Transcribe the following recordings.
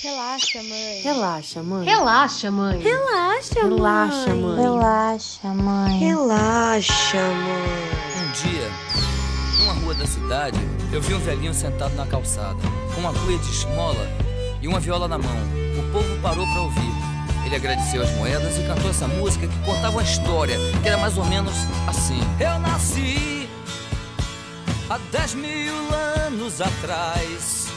Relaxa, mãe. Relaxa, mãe. Relaxa, mãe. Relaxa, Relaxa, mãe. mãe. Relaxa, mãe. Relaxa, mãe. Um dia, numa rua da cidade, eu vi um velhinho sentado na calçada, com uma cuia de esmola e uma viola na mão. O povo parou para ouvir. Ele agradeceu as moedas e cantou essa música que contava uma história que era mais ou menos assim. Eu nasci há 10 mil anos atrás.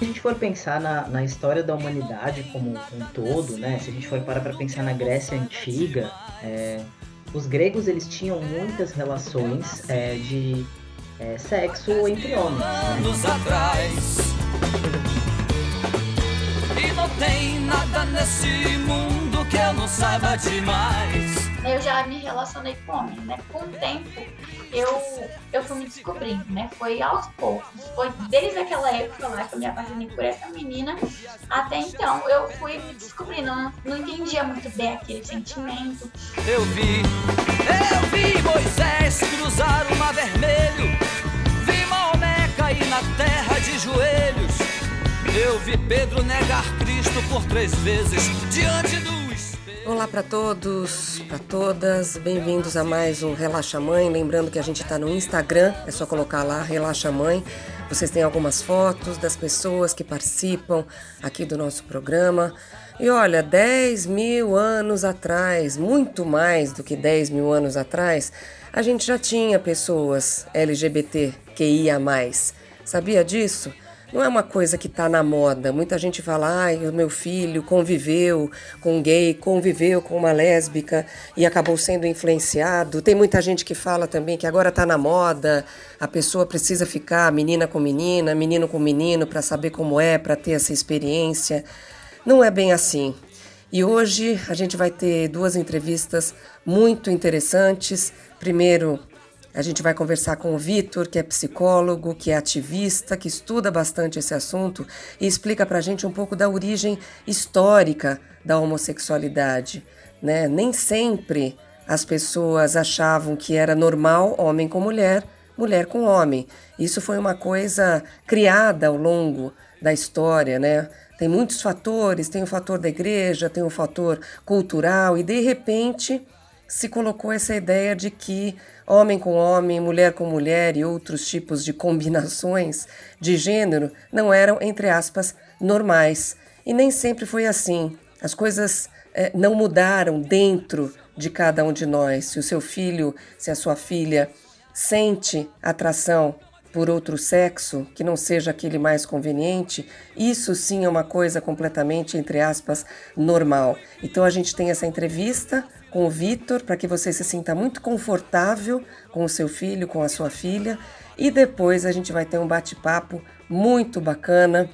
Se a gente for pensar na, na história da humanidade como um todo, né? Se a gente for parar para pensar na Grécia Antiga, é, os gregos eles tinham muitas relações é, de é, sexo entre homens. Né? E não tem nada nesse mundo que eu não saiba demais. Eu já me relacionei com homens, né? Com o tempo, eu, eu fui me descobrindo, né? Foi aos poucos. Foi desde aquela época lá que eu me apaixonei por essa menina, até então eu fui me descobrindo. Não, não entendia muito bem aquele sentimento. Eu vi, eu vi Moisés cruzar o mar vermelho. Vi Maomé cair na terra de joelhos. Eu vi Pedro negar Cristo por três vezes diante do espelho. Olá para todos, para todas, bem-vindos a mais um Relaxa Mãe. Lembrando que a gente está no Instagram, é só colocar lá Relaxa Mãe. Vocês têm algumas fotos das pessoas que participam aqui do nosso programa. E olha, 10 mil anos atrás, muito mais do que 10 mil anos atrás, a gente já tinha pessoas LGBTQIA. Sabia disso? Não é uma coisa que está na moda. Muita gente fala, ai, o meu filho conviveu com gay, conviveu com uma lésbica e acabou sendo influenciado. Tem muita gente que fala também que agora está na moda, a pessoa precisa ficar menina com menina, menino com menino para saber como é, para ter essa experiência. Não é bem assim. E hoje a gente vai ter duas entrevistas muito interessantes. Primeiro, a gente vai conversar com o Vitor, que é psicólogo, que é ativista, que estuda bastante esse assunto e explica para a gente um pouco da origem histórica da homossexualidade. Né? Nem sempre as pessoas achavam que era normal homem com mulher, mulher com homem. Isso foi uma coisa criada ao longo da história, né? Tem muitos fatores, tem o fator da igreja, tem o fator cultural e de repente se colocou essa ideia de que homem com homem, mulher com mulher e outros tipos de combinações de gênero não eram, entre aspas, normais. E nem sempre foi assim. As coisas eh, não mudaram dentro de cada um de nós. Se o seu filho, se a sua filha sente atração por outro sexo, que não seja aquele mais conveniente, isso sim é uma coisa completamente, entre aspas, normal. Então a gente tem essa entrevista com o Vitor para que você se sinta muito confortável com o seu filho, com a sua filha, e depois a gente vai ter um bate-papo muito bacana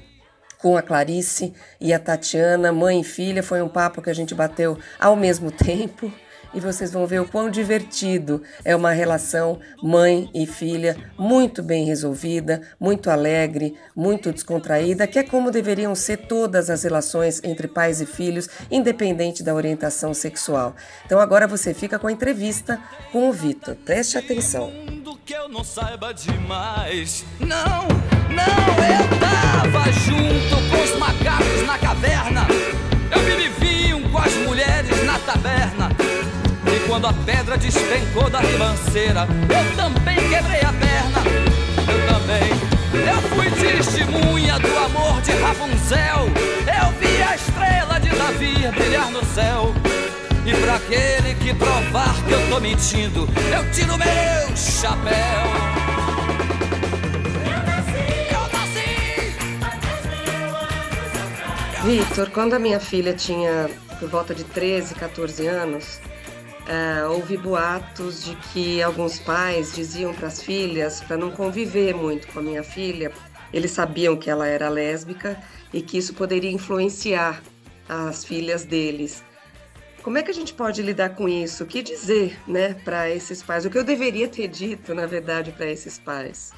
com a Clarice e a Tatiana, mãe e filha. Foi um papo que a gente bateu ao mesmo tempo e vocês vão ver o quão divertido é uma relação mãe e filha muito bem resolvida, muito alegre, muito descontraída, que é como deveriam ser todas as relações entre pais e filhos, independente da orientação sexual. Então agora você fica com a entrevista com o Vitor. Preste atenção. que eu não saiba demais. Não, não, eu tava junto com os macacos na caverna. Eu bebi vinho com as mulheres na taberna. Quando a pedra despencou da ribanceira, eu também quebrei a perna. Eu também. Eu fui testemunha do amor de Rapunzel. Eu vi a estrela de Davi brilhar no céu. E pra aquele que provar que eu tô mentindo, eu tiro meu chapéu. Vitor, quando a minha filha tinha por volta de 13, 14 anos, uh, houve boatos de que alguns pais diziam para as filhas para não conviver muito com a minha filha. Eles sabiam que ela era lésbica e que isso poderia influenciar as filhas deles. Como é que a gente pode lidar com isso? O que dizer, né, para esses pais? O que eu deveria ter dito, na verdade, para esses pais?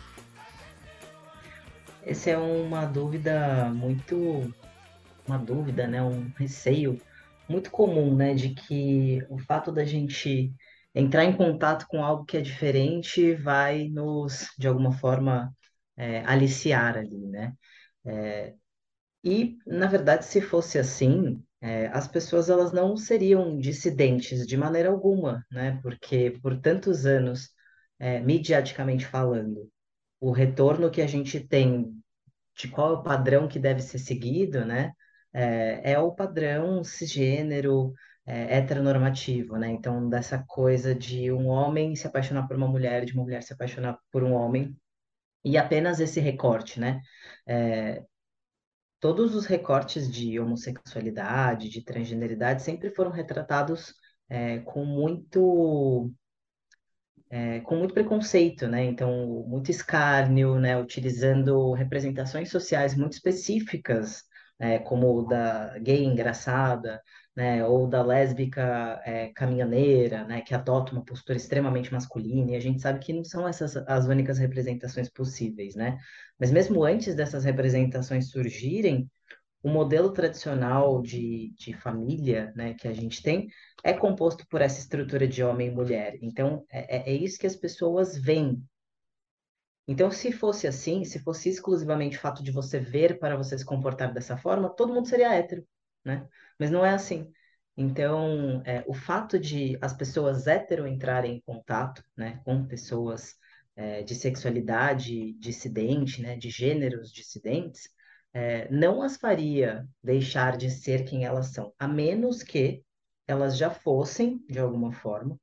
Essa é uma dúvida muito, uma dúvida, né, um receio muito comum, né, de que o fato da gente entrar em contato com algo que é diferente vai nos, de alguma forma, é, aliciar ali, né? É, E, na verdade, se fosse assim, é, as pessoas elas não seriam dissidentes de maneira alguma, né? Porque por tantos anos, é, midiaticamente falando, o retorno que a gente tem de qual é o padrão que deve ser seguido, né? É, é o padrão cisgênero, é, heteronormativo, né? Então, dessa coisa de um homem se apaixonar por uma mulher, de uma mulher se apaixonar por um homem, e apenas esse recorte, né? É, todos os recortes de homossexualidade, de transgeneridade, sempre foram retratados é, com muito é, com muito preconceito, né? Então, muito escárnio, né? Utilizando representações sociais muito específicas, né? Como o da gay engraçada, né? Ou da lésbica é, caminhoneira, né? Que adota uma postura extremamente masculina. E a gente sabe que não são essas as únicas representações possíveis, né? Mas mesmo antes dessas representações surgirem, o modelo tradicional de, de família, né, que a gente tem, é composto por essa estrutura de homem e mulher. Então, é, é, é isso que as pessoas veem. Então, se fosse assim, se fosse exclusivamente o fato de você ver para você se comportar dessa forma, todo mundo seria hétero, né? Mas não é assim. Então, é, o fato de as pessoas hétero entrarem em contato, né, com pessoas é, de sexualidade dissidente, né, de gêneros dissidentes, é, não as faria deixar de ser quem elas são, a menos que elas já fossem, de alguma forma,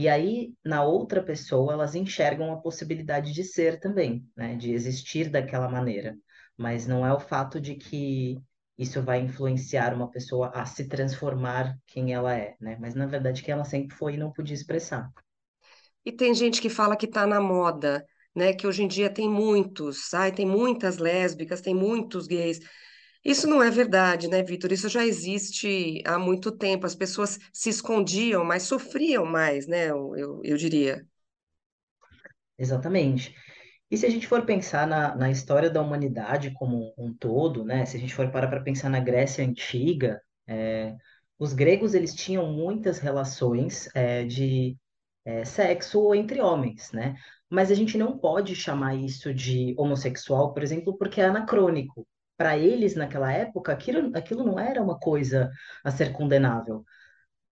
e aí na outra pessoa elas enxergam a possibilidade de ser também, né, de existir daquela maneira. Mas não é o fato de que isso vai influenciar uma pessoa a se transformar quem ela é, né? Mas na verdade que ela sempre foi e não podia expressar. E tem gente que fala que está na moda, né? Que hoje em dia tem muitos, ai, tem muitas lésbicas, tem muitos gays. Isso não é verdade, né, Vitor? Isso já existe há muito tempo. As pessoas se escondiam, mas sofriam mais, né? Eu, eu, eu diria. Exatamente. E se a gente for pensar na, na história da humanidade como um todo, né? Se a gente for parar para pensar na Grécia Antiga, é, os gregos eles tinham muitas relações é, de é, sexo entre homens, né? Mas a gente não pode chamar isso de homossexual, por exemplo, porque é anacrônico. Para eles, naquela época, aquilo, aquilo não era uma coisa a ser condenável,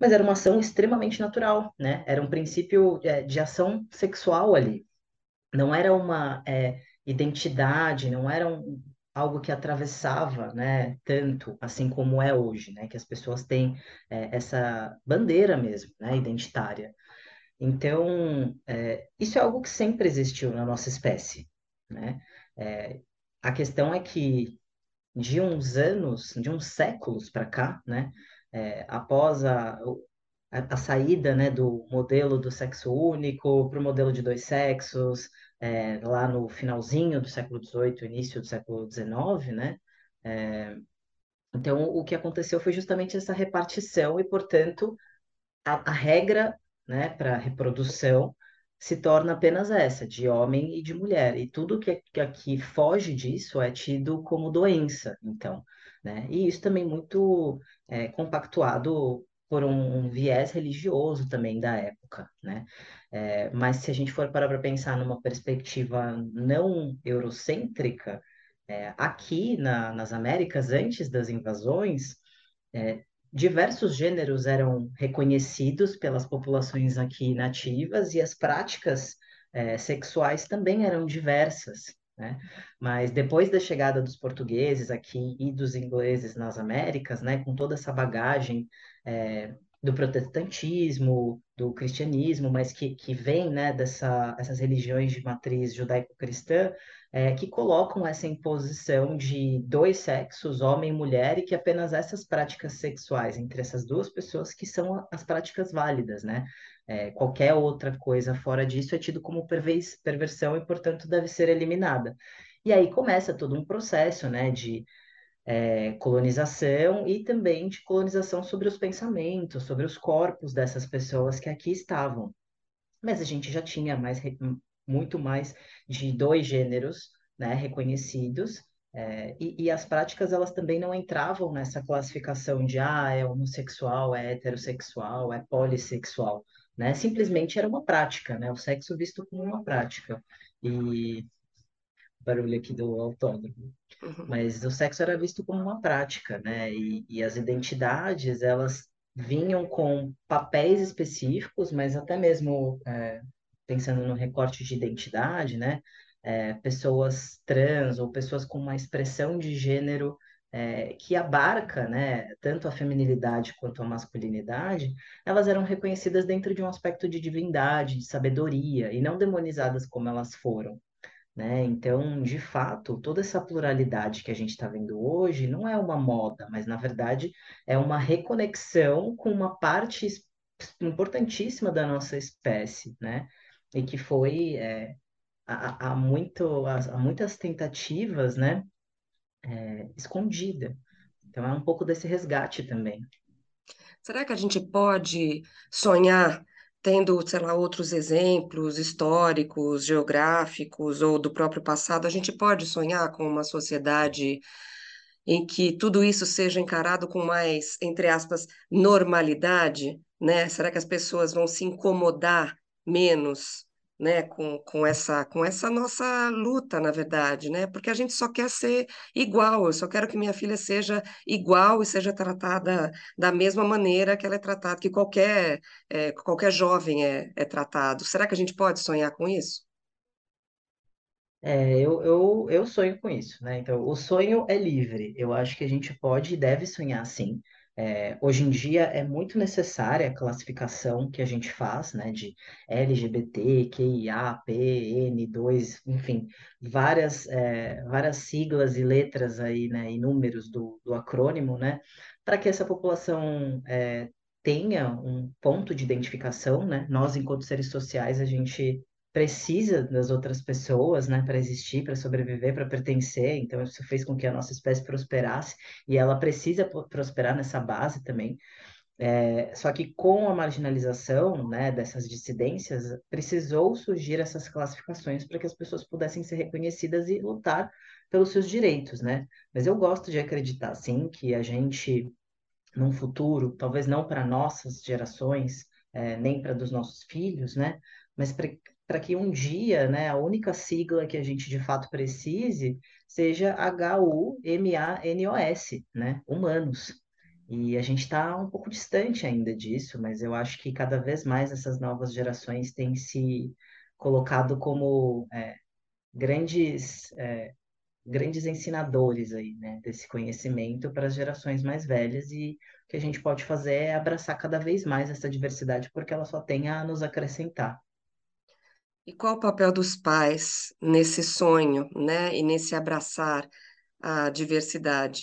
mas era uma ação extremamente natural, né? Era um princípio é, de ação sexual ali. Não era uma é, identidade, não era um, algo que atravessava, né, tanto assim como é hoje, né, que as pessoas têm é, essa bandeira mesmo, né, identitária. Então, é, isso é algo que sempre existiu na nossa espécie, né? É, a questão é que de uns anos, de uns séculos para cá, né, é, após a, a, a, saída, né, do modelo do sexo único para o modelo de dois sexos, é, lá no finalzinho do século XVIII, início do século XIX, né, é, então o que aconteceu foi justamente essa repartição e, portanto, a, a regra né, para reprodução se torna apenas essa, de homem e de mulher. E tudo que, que aqui foge disso é tido como doença, então. Né? E isso também muito é, compactuado por um, um, viés religioso também da época, né? É, mas se a gente for parar para pensar numa perspectiva não eurocêntrica, é, aqui na, nas Américas, antes das invasões, é, diversos gêneros eram reconhecidos pelas populações aqui nativas e as práticas é, sexuais também eram diversas. Né? Mas depois da chegada dos portugueses aqui e dos ingleses nas Américas, né, com toda essa bagagem é, do protestantismo, do cristianismo, mas que, que vem né, dessas religiões de matriz judaico-cristã, é, que colocam essa imposição de dois sexos, homem e mulher, e que apenas essas práticas sexuais entre essas duas pessoas que são as práticas válidas, né? É, qualquer outra coisa fora disso é tido como perversão e, portanto, deve ser eliminada. E aí começa todo um processo, né, de é, colonização e também de colonização sobre os pensamentos, sobre os corpos dessas pessoas que aqui estavam. Mas a gente já tinha mais muito mais de dois gêneros né, reconhecidos, é, e, e, as práticas elas também não entravam nessa classificação de ah, é homossexual, é heterossexual, é polissexual, né? Simplesmente era uma prática, né? O sexo visto como uma prática. E barulho aqui do autódromo. Uhum. Mas o sexo era visto como uma prática, né? E, e as identidades, elas vinham com papéis específicos, mas até mesmo é, pensando no recorte de identidade, né? É, pessoas trans ou pessoas com uma expressão de gênero é, que abarca, né, tanto a feminilidade quanto a masculinidade, elas eram reconhecidas dentro de um aspecto de divindade, de sabedoria, e não demonizadas como elas foram. Né? Então, de fato, toda essa pluralidade que a gente está vendo hoje não é uma moda, mas na verdade é uma reconexão com uma parte importantíssima da nossa espécie, né? E que foi é, há, há, muito, há, há muitas tentativas, né? É, escondida. Então é um pouco desse resgate também. Será que a gente pode sonhar tendo, sei lá, outros exemplos históricos, geográficos ou do próprio passado, a gente pode sonhar com uma sociedade em que tudo isso seja encarado com mais, entre aspas, normalidade, né? Será que as pessoas vão se incomodar menos né, com, com essa com essa nossa luta, na verdade, né? Porque a gente só quer ser igual, eu só quero que minha filha seja igual e seja tratada da mesma maneira que ela é tratada, que qualquer, é, qualquer jovem é, é tratado. Será que a gente pode sonhar com isso? É, eu, eu, eu sonho com isso, né? Então, o sonho é livre. Eu acho que a gente pode e deve sonhar sim. É, hoje em dia é muito necessária a classificação que a gente faz, né, de LGBT, QIA, P, N2, enfim, várias, é, várias siglas e letras aí, né, e números do, do acrônimo, né, para que essa população é, tenha um ponto de identificação, né, nós, enquanto seres sociais, a gente precisa das outras pessoas, né, para existir, para sobreviver, para pertencer. Então isso fez com que a nossa espécie prosperasse e ela precisa prosperar nessa base também. É, só que com a marginalização, né, dessas dissidências, precisou surgir essas classificações para que as pessoas pudessem ser reconhecidas e lutar pelos seus direitos, né? Mas eu gosto de acreditar, sim, que a gente, num futuro, talvez não para nossas gerações, é, nem para dos nossos filhos, né? Mas para que um dia, né, a única sigla que a gente de fato precise seja H-U-M-A-N-O-S, né, humanos. E a gente está um pouco distante ainda disso, mas eu acho que cada vez mais essas novas gerações têm se colocado como é, grandes é, grandes ensinadores aí, né, desse conhecimento para as gerações mais velhas e o que a gente pode fazer é abraçar cada vez mais essa diversidade porque ela só tem a nos acrescentar. E qual o papel dos pais nesse sonho, né, e nesse abraçar a diversidade?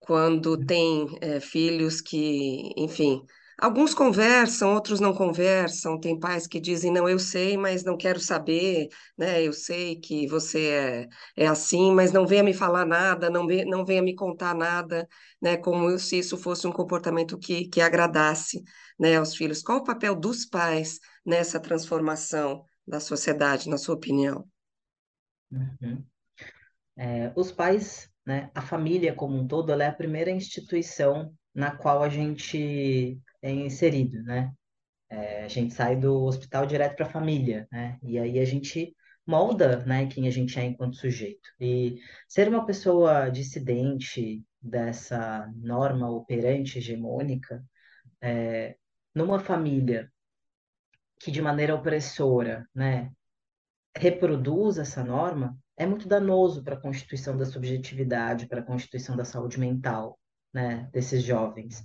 Quando tem é, filhos que, enfim, alguns conversam, outros não conversam. Tem pais que dizem, não, eu sei, mas não quero saber, né? Eu sei que você é, é assim, mas não venha me falar nada, não, venha, não venha me contar nada, né? Como se isso fosse um comportamento que, que agradasse, né, aos filhos. Qual o papel dos pais nessa transformação? Da sociedade, na sua opinião? Uhum. É, os pais, né, a família como um todo, ela é a primeira instituição na qual a gente é inserido, né? É, a gente sai do hospital direto para a família, né? E aí a gente molda, né, quem a gente é enquanto sujeito. E ser uma pessoa dissidente dessa norma operante hegemônica, é, numa família que de maneira opressora, né, reproduz essa norma, é muito danoso para a constituição da subjetividade, para a constituição da saúde mental, né, desses jovens.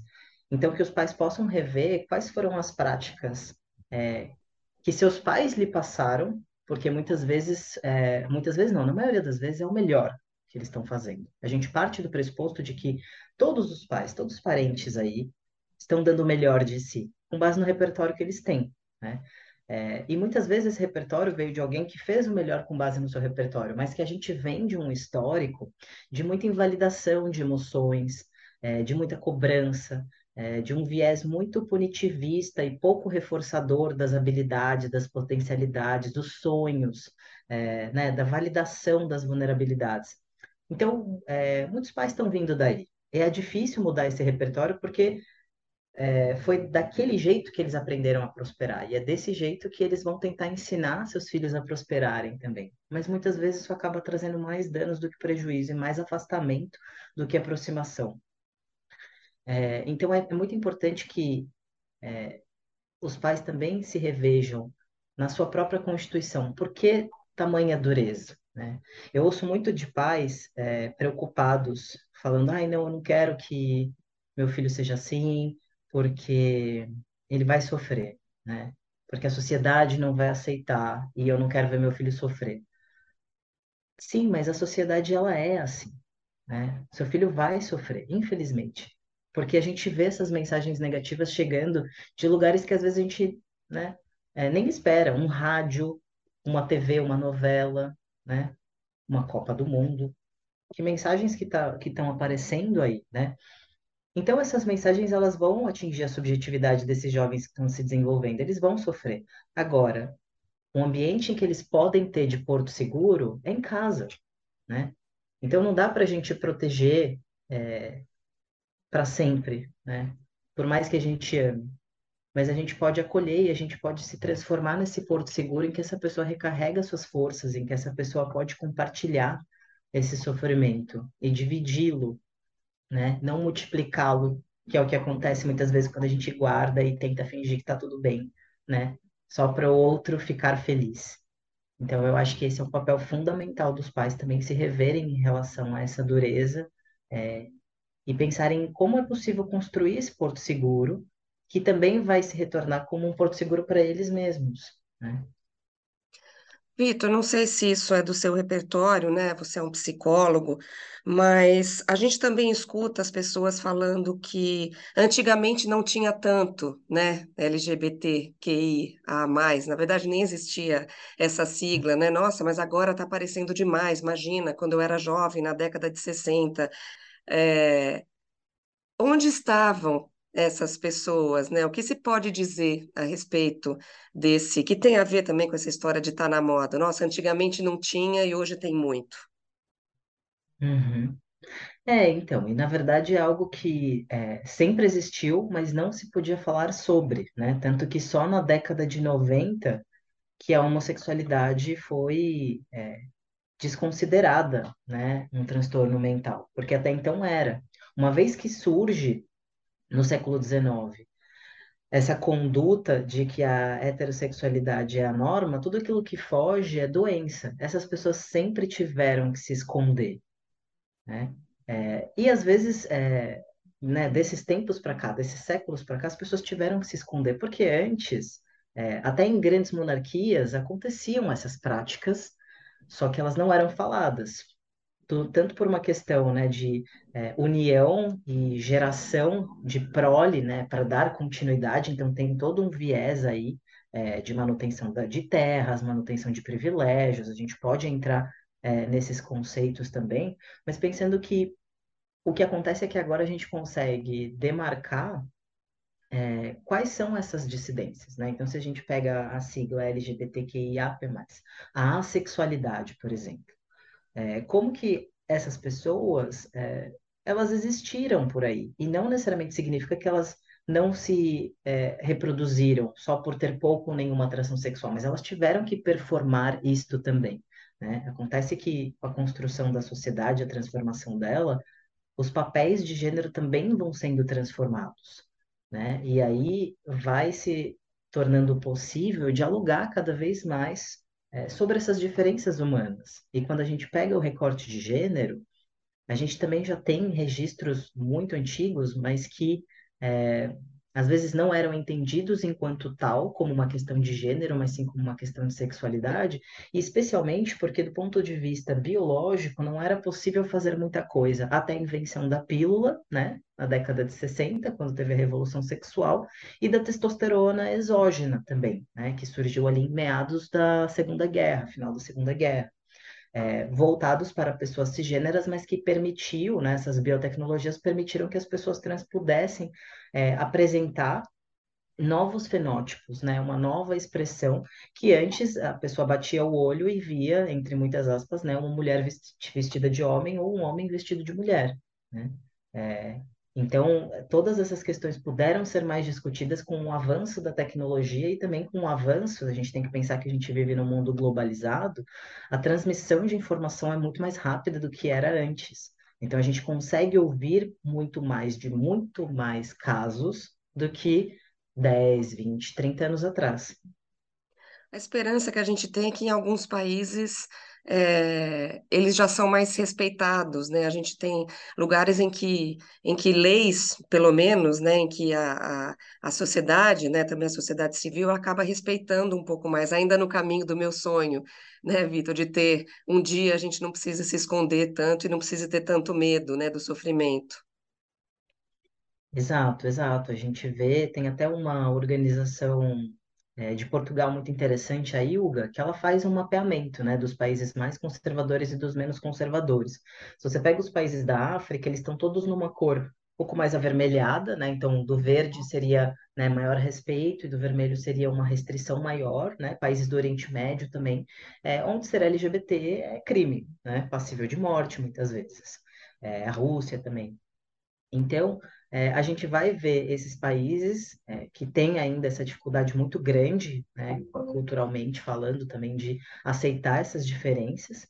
Então, que os pais possam rever quais foram as práticas é, que seus pais lhe passaram, porque muitas vezes, é, muitas vezes não, na maioria das vezes é o melhor que eles estão fazendo. A gente parte do pressuposto de que todos os pais, todos os parentes aí, estão dando o melhor de si, com base no repertório que eles têm. Né? É, e muitas vezes esse repertório veio de alguém que fez o melhor com base no seu repertório, mas que a gente vem de um histórico de muita invalidação de emoções, é, de muita cobrança, é, de um viés muito punitivista e pouco reforçador das habilidades, das potencialidades, dos sonhos, é, né, da validação das vulnerabilidades. Então, é, muitos pais estão vindo daí. É difícil mudar esse repertório porque é, foi daquele jeito que eles aprenderam a prosperar. E é desse jeito que eles vão tentar ensinar seus filhos a prosperarem também. Mas muitas vezes isso acaba trazendo mais danos do que prejuízo e mais afastamento do que aproximação. É, então é, é, muito importante que é, os pais também se revejam na sua própria constituição. Por que tamanha dureza? Né? Eu ouço muito de pais é, preocupados, falando: ai, não, eu não quero que meu filho seja assim, porque ele vai sofrer, né? Porque a sociedade não vai aceitar e eu não quero ver meu filho sofrer. Sim, mas a sociedade ela é assim, né? Seu filho vai sofrer, infelizmente, porque a gente vê essas mensagens negativas chegando de lugares que às vezes a gente, né, é, nem espera, um rádio, uma TV, uma novela, né? Uma Copa do Mundo. Que mensagens que tá, que estão aparecendo aí, né? Então, essas mensagens elas vão atingir a subjetividade desses jovens que estão se desenvolvendo, eles vão sofrer. Agora, o ambiente em que eles podem ter de porto seguro é em casa, né? Então, não dá para a gente proteger é, para sempre, né? Por mais que a gente ame. Mas a gente pode acolher e a gente pode se transformar nesse porto seguro em que essa pessoa recarrega suas forças, em que essa pessoa pode compartilhar esse sofrimento e dividi-lo né? Não multiplicá-lo, que é o que acontece muitas vezes quando a gente guarda e tenta fingir que está tudo bem, né? Só para o outro ficar feliz. Então, eu acho que esse é um papel fundamental dos pais também se reverem em relação a essa dureza é, e pensarem em como é possível construir esse porto seguro, que também vai se retornar como um porto seguro para eles mesmos, né? Vitor, não sei se isso é do seu repertório, né? Você é um psicólogo, mas a gente também escuta as pessoas falando que antigamente não tinha tanto, né? LGBTQIA+, na verdade nem existia essa sigla, né? Nossa, mas agora está aparecendo demais. Imagina, quando eu era jovem, na década de 60, é... onde estavam essas pessoas, né? O que se pode dizer a respeito desse, que tem a ver também com essa história de estar tá na moda? Nossa, antigamente não tinha e hoje tem muito. Uhum. É, então, e na verdade é algo que é, sempre existiu, mas não se podia falar sobre, né? Tanto que só na década de 90 que a homossexualidade foi é, desconsiderada, né? Um transtorno mental, porque até então era. Uma vez que surge no século XIX, essa conduta de que a heterossexualidade é a norma, tudo aquilo que foge é doença. Essas pessoas sempre tiveram que se esconder, né? É, e às vezes, é, né, desses tempos para cá, desses séculos para cá, as pessoas tiveram que se esconder, porque antes, é, até em grandes monarquias, aconteciam essas práticas, só que elas não eram faladas tanto por uma questão né, de é, união e geração de prole, né, para dar continuidade, então tem todo um viés aí é, de manutenção da, de terras, manutenção de privilégios, a gente pode entrar é, nesses conceitos também, mas pensando que o que acontece é que agora a gente consegue demarcar é, quais são essas dissidências, né? Então, se a gente pega a sigla LGBTQIAP+, a assexualidade, por exemplo, é, como que essas pessoas, é, elas existiram por aí, e não necessariamente significa que elas não se é, reproduziram só por ter pouco ou nenhuma atração sexual, mas elas tiveram que performar isto também. Né? Acontece que a construção da sociedade, a transformação dela, os papéis de gênero também vão sendo transformados. Né? E aí vai se tornando possível dialogar cada vez mais é, sobre essas diferenças humanas. E quando a gente pega o recorte de gênero, a gente também já tem registros muito antigos, mas que é, às vezes não eram entendidos enquanto tal, como uma questão de gênero, mas sim como uma questão de sexualidade, e especialmente porque, do ponto de vista biológico, não era possível fazer muita coisa até a invenção da pílula, né, na década de 60, quando teve a revolução sexual, e da testosterona exógena também, né, que surgiu ali em meados da Segunda Guerra, final da Segunda Guerra é, voltados para pessoas cisgêneras, mas que permitiu, né, essas biotecnologias permitiram que as pessoas trans pudessem é, apresentar novos fenótipos, né, uma nova expressão que antes a pessoa batia o olho e via, entre muitas aspas, né, uma mulher vestida de homem ou um homem vestido de mulher, né? É, Então, todas essas questões puderam ser mais discutidas com o avanço da tecnologia e também com o avanço, a gente tem que pensar que a gente vive num mundo globalizado, a transmissão de informação é muito mais rápida do que era antes. Então, a gente consegue ouvir muito mais de muito mais casos do que 10, 20, 30 anos atrás. A esperança que a gente tem é que em alguns países é, eles já são mais respeitados, né? A gente tem lugares em que, em que leis, pelo menos, né, em que a, a, a sociedade, né, também a sociedade civil acaba respeitando um pouco mais, ainda no caminho do meu sonho, né, Vitor, de ter um dia a gente não precisa se esconder tanto e não precisa ter tanto medo, né, do sofrimento. Exato, exato. A gente vê, tem até uma organização é, de Portugal muito interessante, a ILGA, que ela faz um mapeamento, né, dos países mais conservadores e dos menos conservadores. Se você pega os países da África, eles estão todos numa cor um pouco mais avermelhada, né? Então, do verde seria, né, maior respeito e do vermelho seria uma restrição maior, né? Países do Oriente Médio também, é, onde ser LGBT é crime, né? Passível de morte muitas vezes. É, a Rússia também. Então, é, a gente vai ver esses países é, que têm ainda essa dificuldade muito grande, né, culturalmente falando também, de aceitar essas diferenças,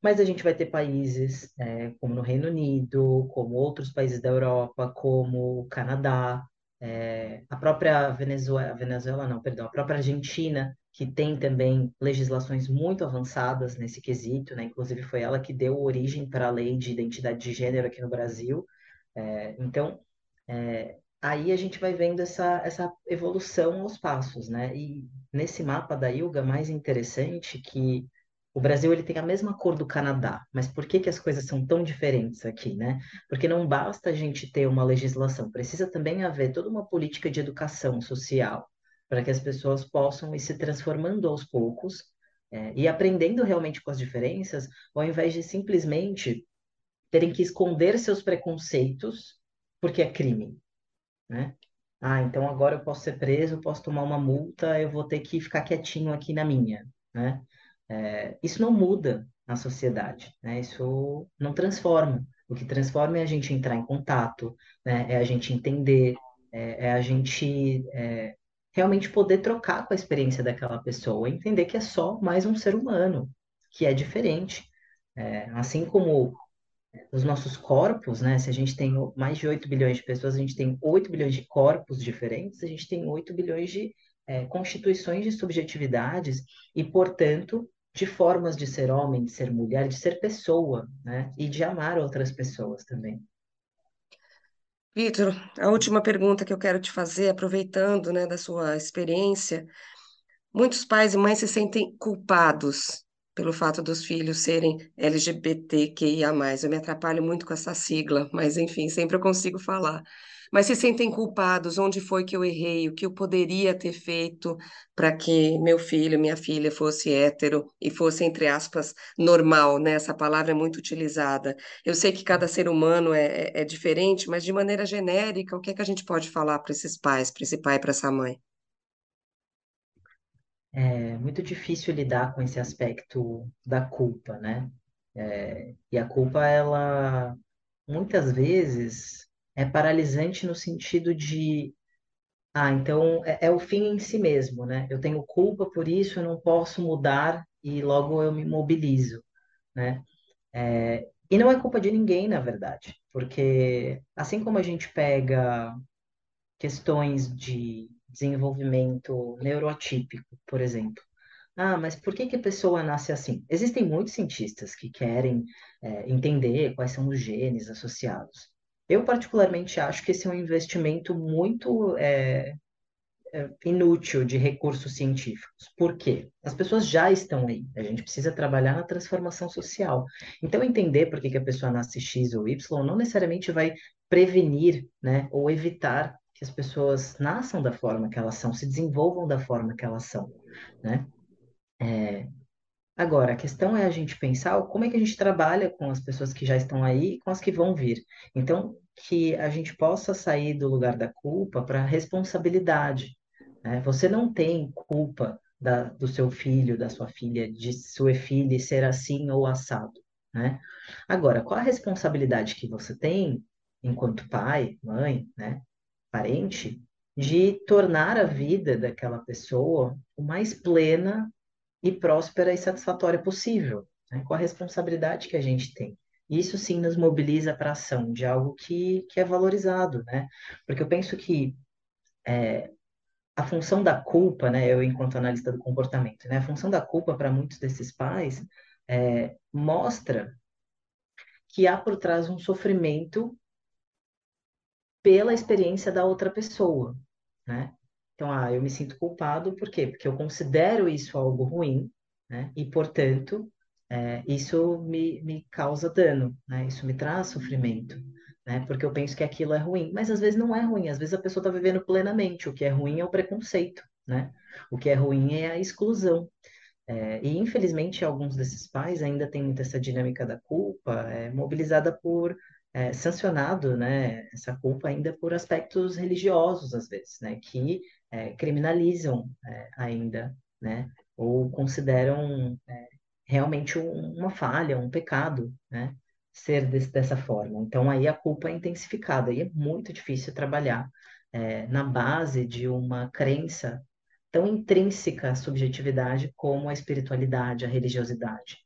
mas a gente vai ter países é, como no Reino Unido, como outros países da Europa, como o Canadá, é, a própria Venezuela, Venezuela não, perdão, a própria Argentina, que tem também legislações muito avançadas nesse quesito, né? Inclusive foi ela que deu origem para a lei de identidade de gênero aqui no Brasil, é, então, é, aí a gente vai vendo essa, essa evolução aos passos, né? E nesse mapa da Ilga, mais interessante que o Brasil ele tem a mesma cor do Canadá, mas por que que as coisas são tão diferentes aqui, né? Porque não basta a gente ter uma legislação, precisa também haver toda uma política de educação social para que as pessoas possam ir se transformando aos poucos é, e aprendendo realmente com as diferenças, ao invés de simplesmente terem que esconder seus preconceitos porque é crime, né? Ah, então agora eu posso ser preso, posso tomar uma multa, eu vou ter que ficar quietinho aqui na minha, né? É, isso não muda na sociedade, né? Isso não transforma. O que transforma é a gente entrar em contato, né? É a gente entender, é, é a gente é, realmente poder trocar com a experiência daquela pessoa, entender que é só mais um ser humano, que é diferente. É, assim como os nossos corpos, né? Se a gente tem mais de 8 bilhões de pessoas, a gente tem 8 bilhões de corpos diferentes, a gente tem 8 bilhões de é, constituições de subjetividades e, portanto, de formas de ser homem, de ser mulher, de ser pessoa, né? E de amar outras pessoas também. Vitor, a última pergunta que eu quero te fazer, aproveitando, né, da sua experiência, muitos pais e mães se sentem culpados pelo fato dos filhos serem LGBTQIA+. Eu me atrapalho muito com essa sigla, mas enfim, sempre eu consigo falar. Mas se sentem culpados, onde foi que eu errei, o que eu poderia ter feito para que meu filho, minha filha fosse hétero e fosse, entre aspas, normal, né? Essa palavra é muito utilizada. Eu sei que cada ser humano é, é, é diferente, mas de maneira genérica, o que é que a gente pode falar para esses pais, para esse pai, para essa mãe? É muito difícil lidar com esse aspecto da culpa, né? É, e a culpa, ela muitas vezes é paralisante no sentido de, ah, então é, é o fim em si mesmo, né? Eu tenho culpa por isso, eu não posso mudar e logo eu me mobilizo, né? É, e não é culpa de ninguém, na verdade, porque assim como a gente pega questões de desenvolvimento neuroatípico, por exemplo. Ah, mas por que que a pessoa nasce assim? Existem muitos cientistas que querem é, entender quais são os genes associados. Eu, particularmente, acho que esse é um investimento muito é, é, inútil de recursos científicos. Por quê? As pessoas já estão aí. A gente precisa trabalhar na transformação social. Então, entender por que que a pessoa nasce X ou Y não necessariamente vai prevenir, né, ou evitar que as pessoas nasçam da forma que elas são, se desenvolvam da forma que elas são, né? É... Agora, a questão é a gente pensar como é que a gente trabalha com as pessoas que já estão aí e com as que vão vir. Então, que a gente possa sair do lugar da culpa para responsabilidade. Né? Você não tem culpa da, do seu filho, da sua filha, de sua filha ser assim ou assado. Né? Agora, qual a responsabilidade que você tem enquanto pai, mãe, né, parente, de tornar a vida daquela pessoa o mais plena e próspera e satisfatória possível, né, com a responsabilidade que a gente tem. Isso sim nos mobiliza para a ação de algo que, que é valorizado, né? Porque eu penso que é, a função da culpa, né, eu enquanto analista do comportamento, né, a função da culpa para muitos desses pais é, mostra que há por trás um sofrimento pela experiência da outra pessoa, né? Então, ah, eu me sinto culpado, por quê? Porque eu considero isso algo ruim, né? E, portanto, é, isso me, me causa dano, né? Isso me traz sofrimento, né? Porque eu penso que aquilo é ruim, mas às vezes não é ruim, às vezes a pessoa está vivendo plenamente. O que é ruim é o preconceito, né? O que é ruim é a exclusão. É, e infelizmente alguns desses pais ainda têm muito essa dinâmica da culpa, é, mobilizada por é, sancionado, né? Essa culpa ainda por aspectos religiosos às vezes, né? Que é, criminalizam é, ainda, né? Ou consideram é, realmente um, uma falha, um pecado, né? Ser desse, dessa forma. Então aí a culpa é intensificada e é muito difícil trabalhar na base de uma crença tão intrínseca à subjetividade como a espiritualidade, a religiosidade,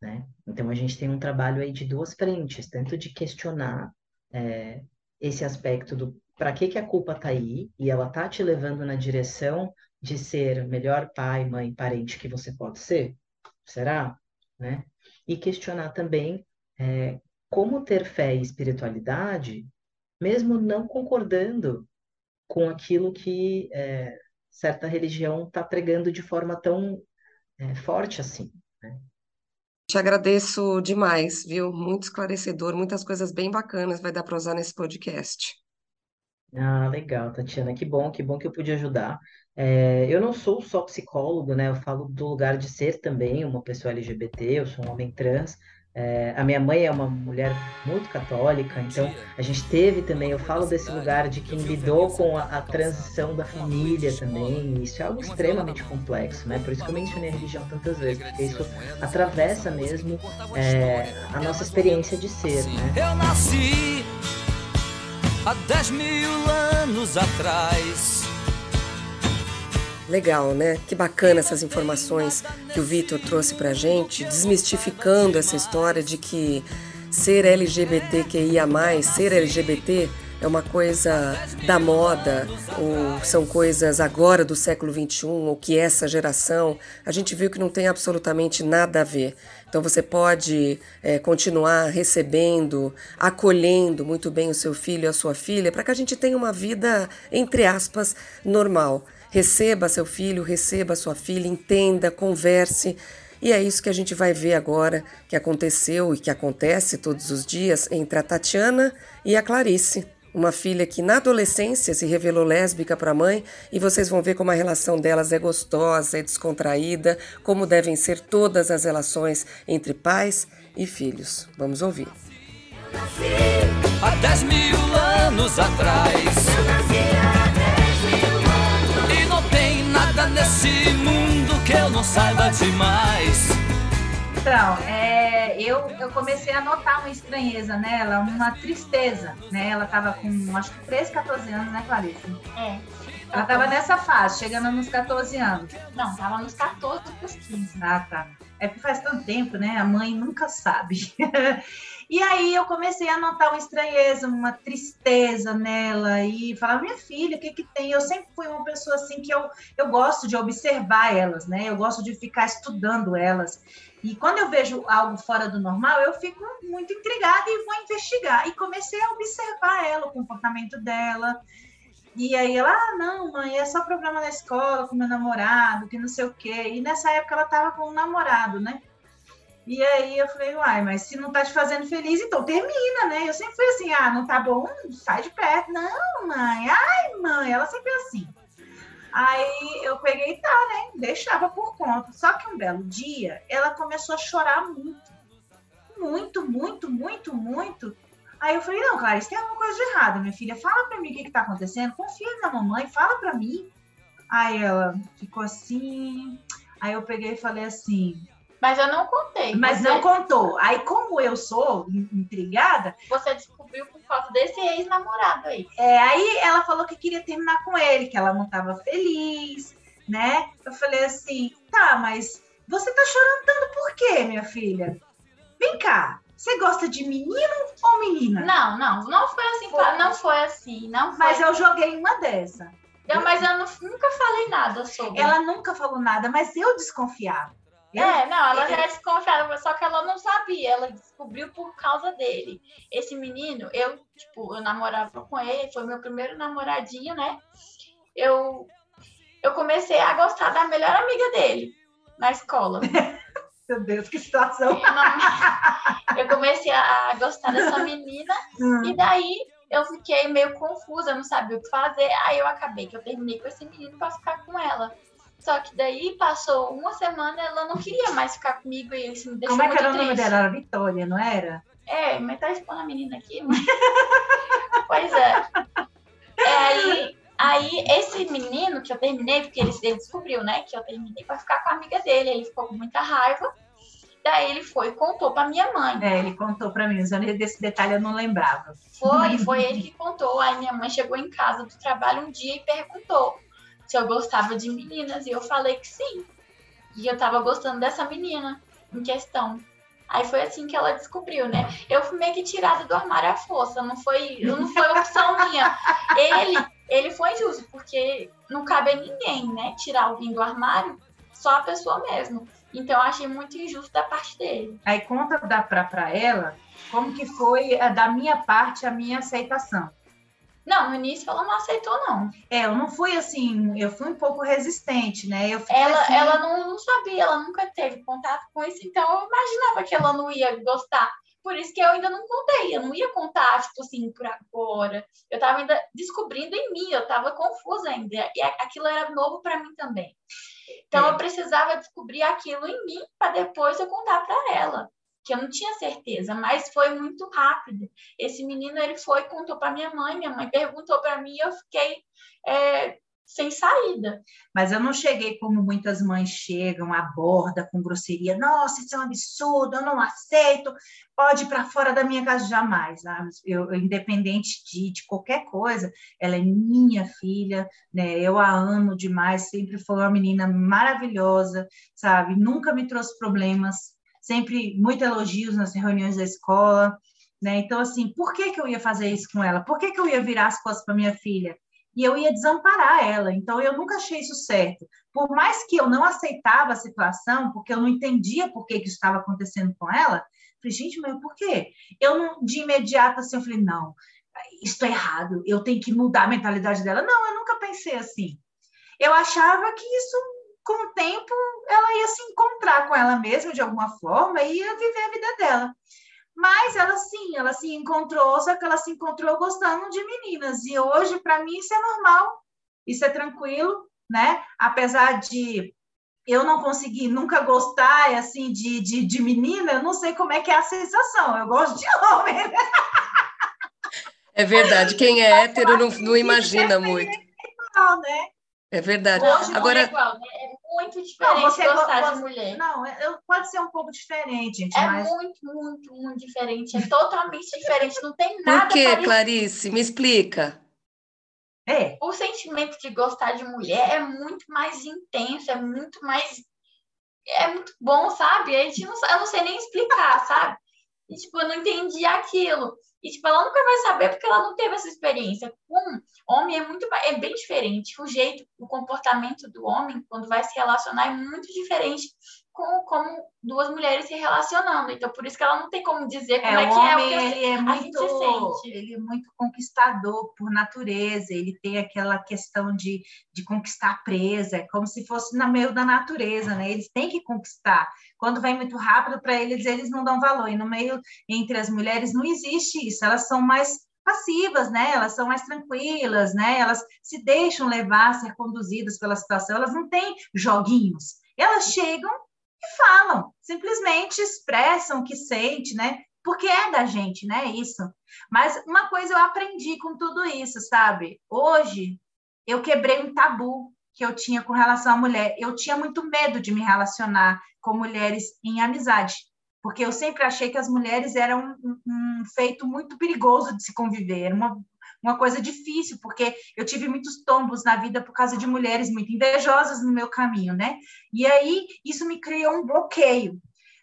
né? Então a gente tem um trabalho aí de duas frentes, tanto de questionar é, esse aspecto do para que que a culpa está aí e ela tá te levando na direção de ser o melhor pai, mãe, parente que você pode ser? Será? Né? E questionar também é, como ter fé e espiritualidade, mesmo não concordando com aquilo que é, certa religião está pregando de forma tão é, forte assim. Né? Te agradeço demais, viu? Muito esclarecedor, muitas coisas bem bacanas vai dar para usar nesse podcast. Ah, legal, Tatiana, que bom, que bom que eu pude ajudar. É, eu não sou só psicólogo, né? Eu falo do lugar de ser também uma pessoa LGBT, eu sou um homem trans, é, a minha mãe é uma mulher muito católica, então a gente teve também, eu falo desse lugar de quem lidou com a, a, transição da família também, isso é algo extremamente complexo, né? Por isso que eu mencionei a religião tantas vezes, porque isso atravessa mesmo é, a nossa experiência de ser, né? Eu nasci há 10 mil anos atrás. Legal, né? Que bacana essas informações que o Vitor trouxe pra gente, desmistificando essa história de que ser LGBTQIA, ser LGBT é uma coisa da moda, ou são coisas agora do século XXI, ou que essa geração, a gente viu que não tem absolutamente nada a ver. Então você pode é, continuar recebendo, acolhendo muito bem o seu filho e a sua filha, para que a gente tenha uma vida, entre aspas, normal. Receba seu filho, receba sua filha, entenda, converse. E é isso que a gente vai ver agora que aconteceu e que acontece todos os dias entre a Tatiana e a Clarice, uma filha que na adolescência se revelou lésbica para a mãe, e vocês vão ver como a relação delas é gostosa, é descontraída, como devem ser todas as relações entre pais e filhos. Vamos ouvir. Há 10 mil anos atrás. Não saiba demais. Então, é, eu, eu comecei a notar uma estranheza nela, uma tristeza, né? Ela tava com, acho que 13, 14 anos, né, Clarice? É. Ela tava nessa fase, chegando nos 14 anos. Não, tava nos 14 pros 15. Ah, tá. É porque faz tanto tempo, né? A mãe nunca sabe. E aí eu comecei a notar uma estranheza, uma tristeza nela e falar, minha filha, o que que tem? Eu sempre fui uma pessoa assim que eu, eu gosto de observar elas, né? Eu gosto de ficar estudando elas. E quando eu vejo algo fora do normal, eu fico muito intrigada e vou investigar. E comecei a observar ela, o comportamento dela. E aí ela, ah, não, mãe, é só problema na escola com meu namorado, que não sei o quê. E nessa época ela tava com um namorado, né? E aí eu falei, uai, mas se não tá te fazendo feliz, então termina, né? Eu sempre fui assim, ah, não tá bom, sai de perto. Não, mãe, ai, mãe, ela sempre é assim. Aí eu peguei e tá, né? Deixava por conta. Só que um belo dia, ela começou a chorar muito. Muito, muito, muito, muito. Aí eu falei, não, Clarice, tem alguma coisa de errado, minha filha. Fala pra mim o que que tá acontecendo. Confia na mamãe, fala pra mim. Aí ela ficou assim. Aí eu peguei e falei assim, mas eu não contei. Mas você... não contou. Aí, como eu sou intrigada. Você descobriu por causa desse ex-namorado aí. É, aí ela falou que queria terminar com ele, que ela não estava feliz, né? Eu falei assim, tá, mas você tá chorando tanto por quê, minha filha? Vem cá, você gosta de menino ou menina? Não, não, não foi assim, Foi. não foi assim, não foi. Mas eu joguei uma dessa. Não, mas eu não- nunca falei nada sobre. Ela nunca falou nada, mas eu desconfiava. É, não, ela já desconfiava, só que ela não sabia, ela descobriu por causa dele. Esse menino, eu, tipo, eu namorava com ele, foi meu primeiro namoradinho, né? Eu, eu comecei a gostar da melhor amiga dele na escola. Meu Deus, que situação. Eu, não- eu comecei a gostar dessa menina Hum. e daí eu fiquei meio confusa, não sabia o que fazer. Aí eu acabei que eu terminei com esse menino pra ficar com ela. Só que daí passou uma semana, ela não queria mais ficar comigo e isso me deixou Como é que era o nome triste. dela? Era Vitória, não era? É, mas tá expondo a menina aqui, mas... pois é. É, aí, aí, esse menino que eu terminei, porque ele, ele descobriu, né, que eu terminei pra ficar com a amiga dele, ele ficou com muita raiva. Daí ele foi e contou pra minha mãe. É, ele contou pra mim, desse detalhe eu não lembrava. Foi, foi ele que contou. Aí minha mãe chegou em casa do trabalho um dia e perguntou se eu gostava de meninas. E eu falei que sim. E eu tava gostando dessa menina em questão. Aí foi assim que ela descobriu, né? Eu fui meio que tirada do armário à força, não foi, não foi opção minha. Ele, ele foi injusto, porque não cabe a ninguém, né? Tirar alguém do armário, só a pessoa mesmo. Então eu achei muito injusto da parte dele. Aí conta da, pra, pra ela como que foi a, da minha parte a minha aceitação. Não, no início ela não aceitou, não. É, eu não fui assim, eu fui um pouco resistente, né? Ela, assim, ela não, não sabia, ela nunca teve contato com isso, então eu imaginava que ela não ia gostar. Por isso que eu ainda não contei, eu não ia contar, tipo assim, por agora. Eu tava ainda descobrindo em mim, eu tava confusa ainda. E aquilo era novo para mim também. Então É. eu precisava descobrir aquilo em mim para depois eu contar para ela. Que eu não tinha certeza, mas foi muito rápido. Esse menino ele foi, contou para minha mãe, minha mãe perguntou para mim e eu fiquei é, sem saída. Mas eu não cheguei como muitas mães chegam, aborda com grosseria. Nossa, isso é um absurdo, eu não aceito. Pode ir para fora da minha casa jamais. Eu, eu, independente de, de qualquer coisa, ela é minha filha, né? Eu a amo demais. Sempre foi uma menina maravilhosa, sabe? Nunca me trouxe problemas. Sempre muito elogios nas reuniões da escola. Né? Então, assim, por que, que eu ia fazer isso com ela? Por que, que eu ia virar as costas para minha filha? e eu ia desamparar ela. Então, eu nunca achei isso certo. Por mais que eu não aceitava a situação, porque eu não entendia por que, que estava acontecendo com ela, falei, gente, mas por quê? Eu, não, de imediato, assim, eu falei, não, isso é errado, eu tenho que mudar a mentalidade dela. Não, eu nunca pensei assim. Eu achava que isso, com o tempo, ela ia se encontrar com ela mesma, de alguma forma, e ia viver a vida dela. Mas ela sim, ela se encontrou, só que ela se encontrou gostando de meninas. E hoje, para mim, isso é normal, isso é tranquilo, né? Apesar de eu não conseguir nunca gostar assim de, de, de menina, eu não sei como é que é a sensação. Eu gosto de homem. Né? É verdade, quem é hétero não, não imagina muito. Não, né? É verdade. Hoje Agora, não é igual, né? É muito diferente você gostar gosta- de mulher. Não, eu, pode ser um pouco diferente, gente, É mas muito, muito, muito diferente. É totalmente diferente. Não tem nada por que, parecido. Clarice? Me explica. é. O sentimento de gostar de mulher é muito mais intenso, é muito mais. É muito bom, sabe? A gente não, eu não sei nem explicar, sabe? E, tipo, eu não entendi aquilo. E, tipo, ela nunca vai saber porque ela não teve essa experiência. Com homem é muito é bem diferente. O jeito, o comportamento do homem, quando vai se relacionar, é muito diferente com como duas mulheres se relacionando. Então, por isso que ela não tem como dizer como é, É, que é o que ele é muito, ele é muito conquistador por natureza, ele tem aquela questão de, de conquistar a presa, é como se fosse no meio da natureza, né? Eles têm que conquistar. Quando vai muito rápido para eles, eles não dão valor. E no meio entre as mulheres não existe isso. Elas são mais passivas, né? Elas são mais tranquilas, né? Elas se deixam levar, ser conduzidas pela situação. Elas não têm joguinhos. Elas chegam e falam, simplesmente expressam o que sente, né? Porque é da gente, né? Isso. Mas uma coisa eu aprendi com tudo isso, sabe? Hoje eu quebrei um tabu que eu tinha com relação à mulher. Eu tinha muito medo de me relacionar com mulheres em amizade. porque eu sempre achei que as mulheres eram um, um feito muito perigoso de se conviver, era uma, uma coisa difícil, porque eu tive muitos tombos na vida por causa de mulheres muito invejosas no meu caminho, né? E aí isso me criou um bloqueio.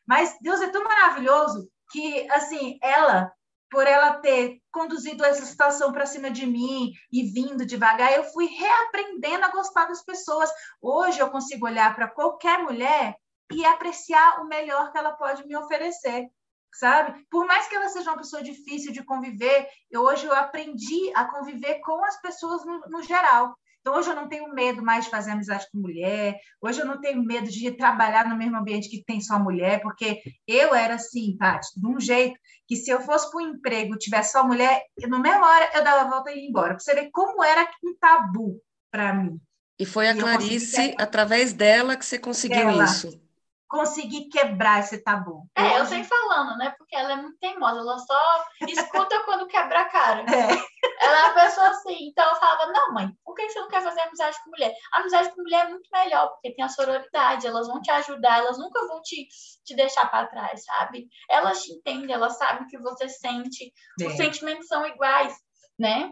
Mas Deus é tão maravilhoso que, assim, ela, por ela ter conduzido essa situação para cima de mim e vindo devagar, eu fui reaprendendo a gostar das pessoas. Hoje eu consigo olhar para qualquer mulher e apreciar o melhor que ela pode me oferecer, sabe? Por mais que ela seja uma pessoa difícil de conviver, eu, hoje eu aprendi a conviver com as pessoas no, no geral. Então, hoje eu não tenho medo mais de fazer amizade com mulher, hoje eu não tenho medo de trabalhar no mesmo ambiente que tem só mulher, porque eu era assim, Tati, de um jeito que se eu fosse para um emprego e tivesse só mulher, no mesma hora eu dava a volta e ia embora. Para você ver como era um tabu para mim. E foi a e Clarice, através dela, que você conseguiu ela. isso conseguir quebrar esse tabu. É, eu sei falando, né? Porque ela é muito teimosa, ela só escuta quando quebra a cara. É. Ela é uma pessoa assim, então eu falava, não, mãe, por que você não quer fazer amizade com mulher? A amizade com mulher é muito melhor, porque tem a sororidade, elas vão te ajudar, elas nunca vão te, te deixar para trás, sabe? Elas te entendem, elas sabem o que você sente, é. os sentimentos são iguais, né?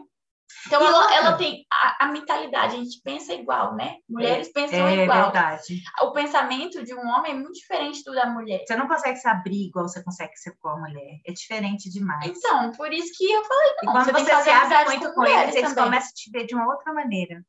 Então, ela, ela tem a, a, mentalidade, a gente pensa igual, né? Mulheres é, pensam é igual. verdade. O pensamento de um homem é muito diferente do da mulher. Você não consegue se abrir igual você consegue ser com a mulher. É diferente demais. Então, por isso que eu falei, não, e quando você, você se abre muito com, eles, eles também. começam a te ver de uma outra maneira.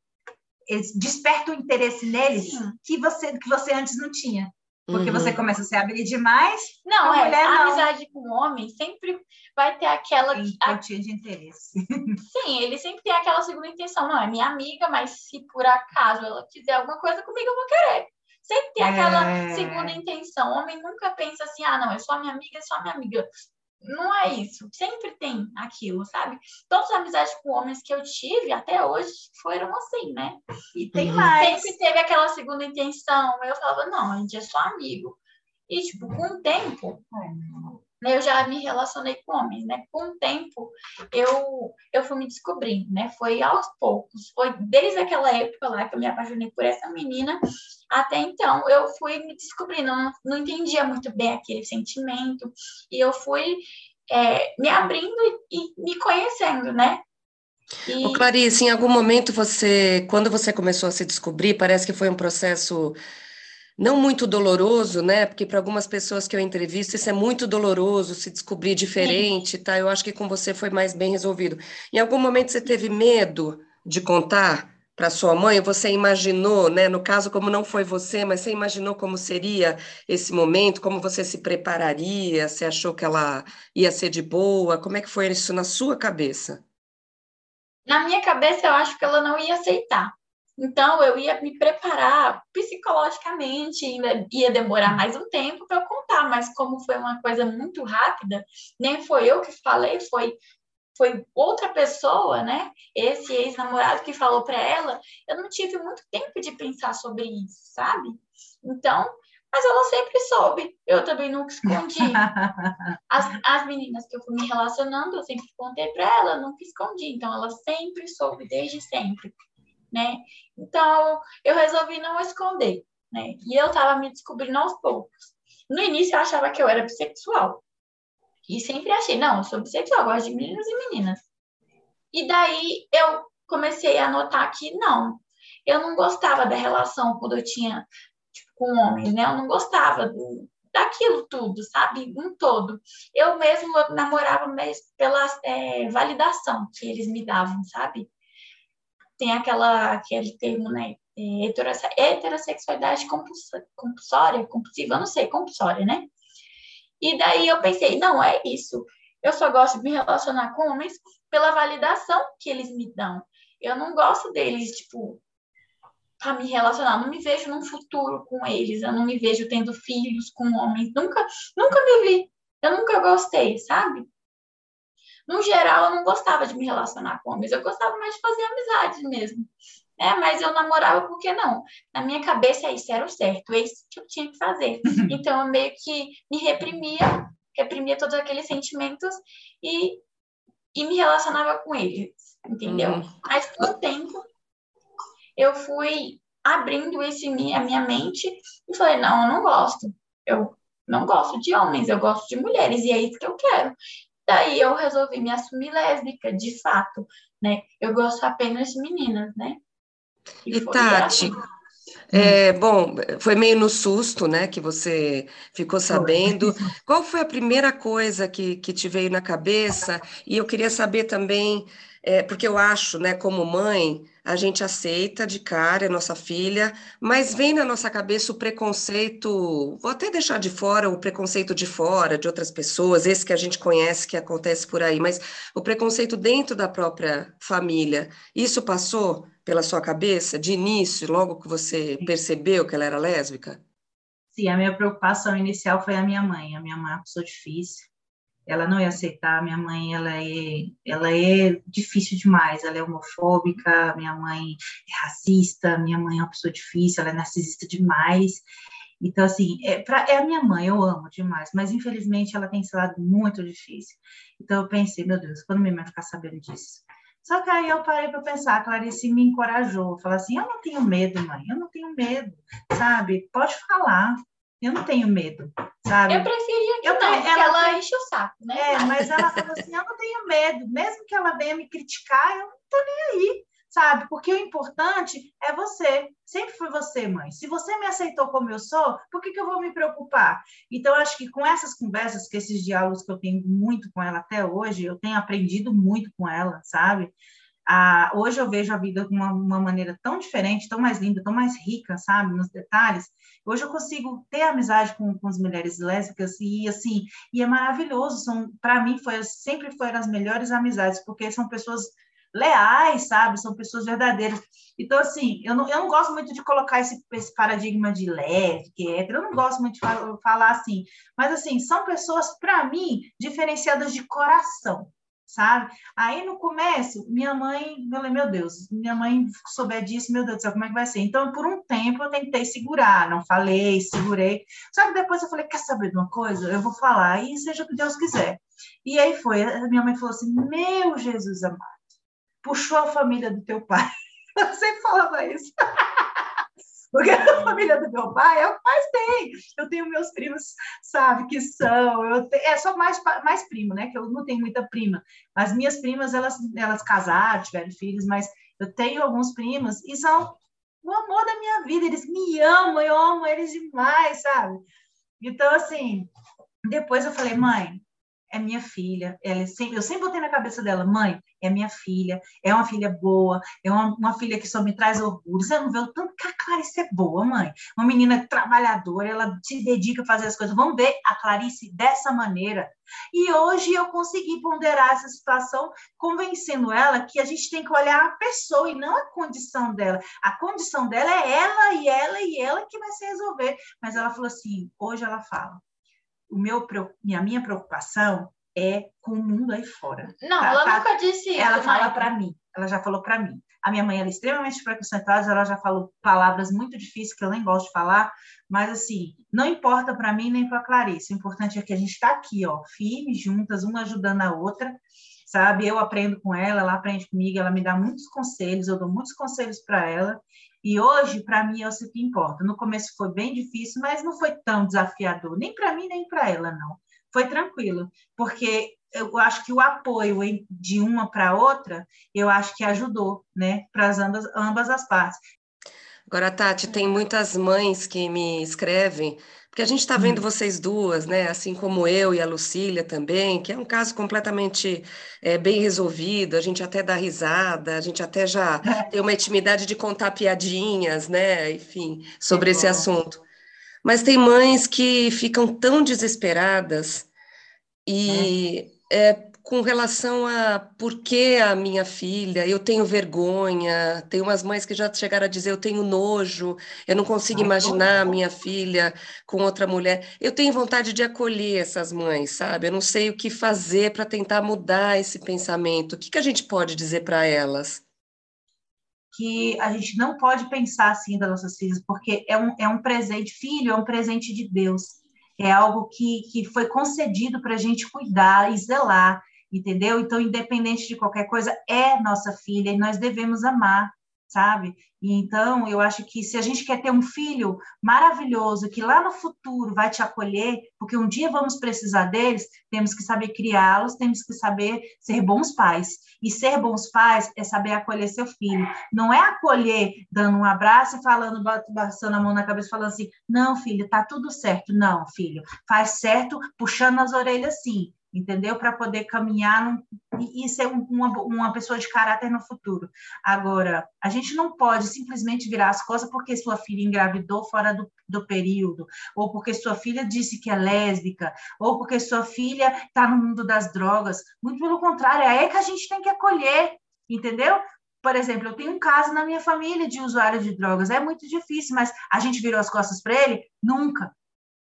Eles despertam o interesse neles que você, que você antes não tinha. Porque uhum. você começa a se abrir demais. Não, é. Mulher, a não. amizade com o homem sempre vai ter aquela. Pontinha de interesse. Sim, ele sempre tem aquela segunda intenção. Não, é minha amiga, mas se por acaso ela quiser alguma coisa comigo, eu vou querer. Sempre tem aquela é... segunda intenção. O homem nunca pensa assim, ah, não, é só minha amiga, é só minha amiga não é isso. Sempre tem aquilo, sabe? Todas as amizades com homens que eu tive até hoje foram assim, né? E tem uhum. mais. Sempre teve aquela segunda intenção. Eu falava, não, a gente é só amigo. E, tipo, com o tempo, né, eu já me relacionei com homens, né? Com o tempo, eu, eu fui me descobrindo, né? Foi aos poucos. Foi desde aquela época lá que eu me apaixonei por essa menina, até então eu fui me descobrindo. Não, não entendia muito bem aquele sentimento. E eu fui é, me abrindo e, e, me conhecendo, né? E... Clarice, em algum momento você, quando você começou a se descobrir, parece que foi um processo não muito doloroso, né? Porque para algumas pessoas que eu entrevisto, isso é muito doloroso, se descobrir diferente, Sim. tá? Eu acho que com você foi mais bem resolvido. Em algum momento você teve medo de contar para sua mãe? Você imaginou, né? No caso, como não foi você, mas você imaginou como seria esse momento, como você se prepararia? Você achou que ela ia ser de boa? Como é que foi isso na sua cabeça? Na minha cabeça, eu acho que ela não ia aceitar. Então, eu ia me preparar psicologicamente, ainda ia demorar mais um tempo para eu contar, mas como foi uma coisa muito rápida, nem foi eu que falei, foi foi outra pessoa, né? Esse ex-namorado que falou para ela, eu não tive muito tempo de pensar sobre isso, sabe? Então, mas ela sempre soube, eu também nunca escondi. As, as meninas que eu fui me relacionando, eu sempre contei para ela, nunca escondi, então ela sempre soube, desde sempre né? Então, eu resolvi não esconder, né? E eu tava me descobrindo aos poucos. No início, eu achava que eu era bissexual. E sempre achei, não, eu sou bissexual, gosto de meninos e meninas. E daí, eu comecei a notar que não, eu não gostava da relação quando eu tinha tipo, com homens, né? Eu não gostava do, daquilo tudo, sabe? Um todo. Eu mesmo namorava mesmo pela é, validação que eles me davam, sabe? Tem aquela, aquele termo, né? É, heterossexualidade compulsória, compulsiva, não sei, compulsória, né? E daí eu pensei, não, é isso. Eu só gosto de me relacionar com homens pela validação que eles me dão. Eu não gosto deles, tipo, para me relacionar. não me vejo num futuro com eles. Eu não me vejo tendo filhos com homens. Nunca, nunca me vi. Eu nunca gostei, sabe? No geral, eu não gostava de me relacionar com homens, eu gostava mais de fazer amizades mesmo. É, mas eu namorava porque não. Na minha cabeça, isso era o certo, é isso que eu tinha que fazer. Então, eu meio que me reprimia, reprimia todos aqueles sentimentos e, e me relacionava com eles, entendeu? Uhum. Mas com o tempo, eu fui abrindo esse, a minha mente e falei, não, eu não gosto. Eu não gosto de homens, eu gosto de mulheres, e é isso que eu quero. Daí eu resolvi me assumir lésbica, de fato, né? Eu gosto apenas de meninas, né? E, e Tati, é, bom, foi meio no susto, né, que você ficou sabendo. Qual foi a primeira coisa que, que te veio na cabeça? E eu queria saber também é, porque eu acho, né, como mãe, a gente aceita de cara, é nossa filha, mas vem na nossa cabeça o preconceito, vou até deixar de fora o preconceito de fora, de outras pessoas, esse que a gente conhece, que acontece por aí, mas o preconceito dentro da própria família, isso passou pela sua cabeça de início, logo que você percebeu que ela era lésbica? Sim, a minha preocupação inicial foi a minha mãe. A minha mãe é uma pessoa difícil, ela não ia aceitar. Minha mãe, ela é, ela é difícil demais. Ela é homofóbica, minha mãe é racista, minha mãe é uma pessoa difícil, ela é narcisista demais. Então, assim, é, é a minha mãe, eu amo demais, mas infelizmente ela tem esse lado muito difícil. Então, eu pensei, meu Deus, quando minha mãe ficar sabendo disso? Só que aí eu parei para pensar, a Clarice me encorajou, falou assim: eu não tenho medo, mãe, eu não tenho medo, sabe? Pode falar, eu não tenho medo, sabe? Eu preferia que eu, não, ela, ela enche o saco, né? É, mas ela falou assim, eu não tenho medo, mesmo que ela venha me criticar, eu não tô nem aí, sabe? Porque o importante é você, sempre foi você, mãe. Se você me aceitou como eu sou, por que, que eu vou me preocupar? Então, acho que com essas conversas, com esses diálogos que eu tenho muito com ela até hoje, eu tenho aprendido muito com ela, sabe? Ah, hoje eu vejo a vida de uma, uma, maneira tão diferente, tão mais linda, tão mais rica, sabe, nos detalhes. Hoje eu consigo ter amizade com, com as mulheres lésbicas e assim, e é maravilhoso. São, para mim, foi sempre foram as melhores amizades, porque são pessoas leais, sabe? São pessoas verdadeiras. Então, assim, eu não, eu não gosto muito de colocar esse, esse paradigma de lésbica, hétero, eu não gosto muito de falar assim, mas, assim, são pessoas, para mim, diferenciadas de coração, sabe? Aí no começo, minha mãe, eu falei, meu Deus, minha mãe souber disso, meu Deus do céu, como é que vai ser? Então, por um tempo, eu tentei segurar, não falei, segurei. Só que depois eu falei, quer saber de uma coisa? Eu vou falar, e seja o que Deus quiser. E aí foi, minha mãe falou assim, meu Jesus amado, puxou a família do teu pai. Eu sempre falava isso. Porque a família do meu pai é o que mais tem. Eu tenho meus primos, sabe, que são. Eu tenho, é só mais, mais primo, né? Que eu não tenho muita prima. Mas minhas primas, elas, elas casaram, tiveram filhos, mas eu tenho alguns primos e são o amor da minha vida. Eles me amam, eu amo eles demais, sabe? Então, assim, depois eu falei, mãe, é minha filha. Ela é sempre, eu sempre botei na cabeça dela, mãe, é minha filha, é uma filha boa, é uma, uma filha que só me traz orgulho. Você não vê o tanto que a Clarice é boa, mãe. Uma menina trabalhadora, ela se dedica a fazer as coisas. Vamos ver a Clarice dessa maneira. E hoje eu consegui ponderar essa situação, convencendo ela que a gente tem que olhar a pessoa e não a condição dela. A condição dela é ela e ela e ela que vai se resolver. Mas ela falou assim: hoje ela fala, o meu, a minha preocupação é com o mundo aí fora. Não, tá, ela tá? nunca disse isso. Ela fala para mim, ela já falou para mim. A minha mãe é extremamente preconceituosa, ela já falou palavras muito difíceis que eu nem gosto de falar, mas assim, não importa para mim nem para Clarice. O importante é que a gente está aqui, ó, firme, juntas, uma ajudando a outra, sabe? Eu aprendo com ela, ela aprende comigo, ela me dá muitos conselhos, eu dou muitos conselhos para ela. E hoje, para mim, é o que importa. No começo foi bem difícil, mas não foi tão desafiador, nem para mim, nem para ela, não. Foi tranquilo, porque eu acho que o apoio de uma para outra, eu acho que ajudou, né, para ambas, ambas as partes. Agora, Tati, tem muitas mães que me escrevem, porque a gente está vendo vocês duas, né? Assim como eu e a Lucília também, que é um caso completamente é, bem resolvido, a gente até dá risada, a gente até já tem uma intimidade de contar piadinhas, né? Enfim, sobre esse assunto. Mas tem mães que ficam tão desesperadas e é. É, com relação a por que a minha filha, eu tenho vergonha, tem umas mães que já chegaram a dizer eu tenho nojo, eu não consigo imaginar a minha filha com outra mulher. Eu tenho vontade de acolher essas mães, sabe? Eu não sei o que fazer para tentar mudar esse pensamento. O que, que a gente pode dizer para elas? Que a gente não pode pensar assim das nossas filhas, porque é um, é um presente, filho é um presente de Deus é algo que, que foi concedido para a gente cuidar e zelar entendeu? Então, independente de qualquer coisa, é nossa filha e nós devemos amar, sabe? E então, eu acho que se a gente quer ter um filho maravilhoso que lá no futuro vai te acolher, porque um dia vamos precisar deles, temos que saber criá-los, temos que saber ser bons pais. E ser bons pais é saber acolher seu filho. Não é acolher dando um abraço e falando, passando a mão na cabeça, falando assim: não, filho, tá tudo certo. Não, filho, faz certo, puxando as orelhas sim entendeu? Para poder caminhar e, ser uma, uma pessoa de caráter no futuro. Agora, a gente não pode simplesmente virar as costas porque sua filha engravidou fora do, do período, ou porque sua filha disse que é lésbica, ou porque sua filha está no mundo das drogas. Muito pelo contrário, é que a gente tem que acolher, entendeu? Por exemplo, eu tenho um caso na minha família de usuário de drogas. É muito difícil, mas a gente virou as costas para ele? Nunca,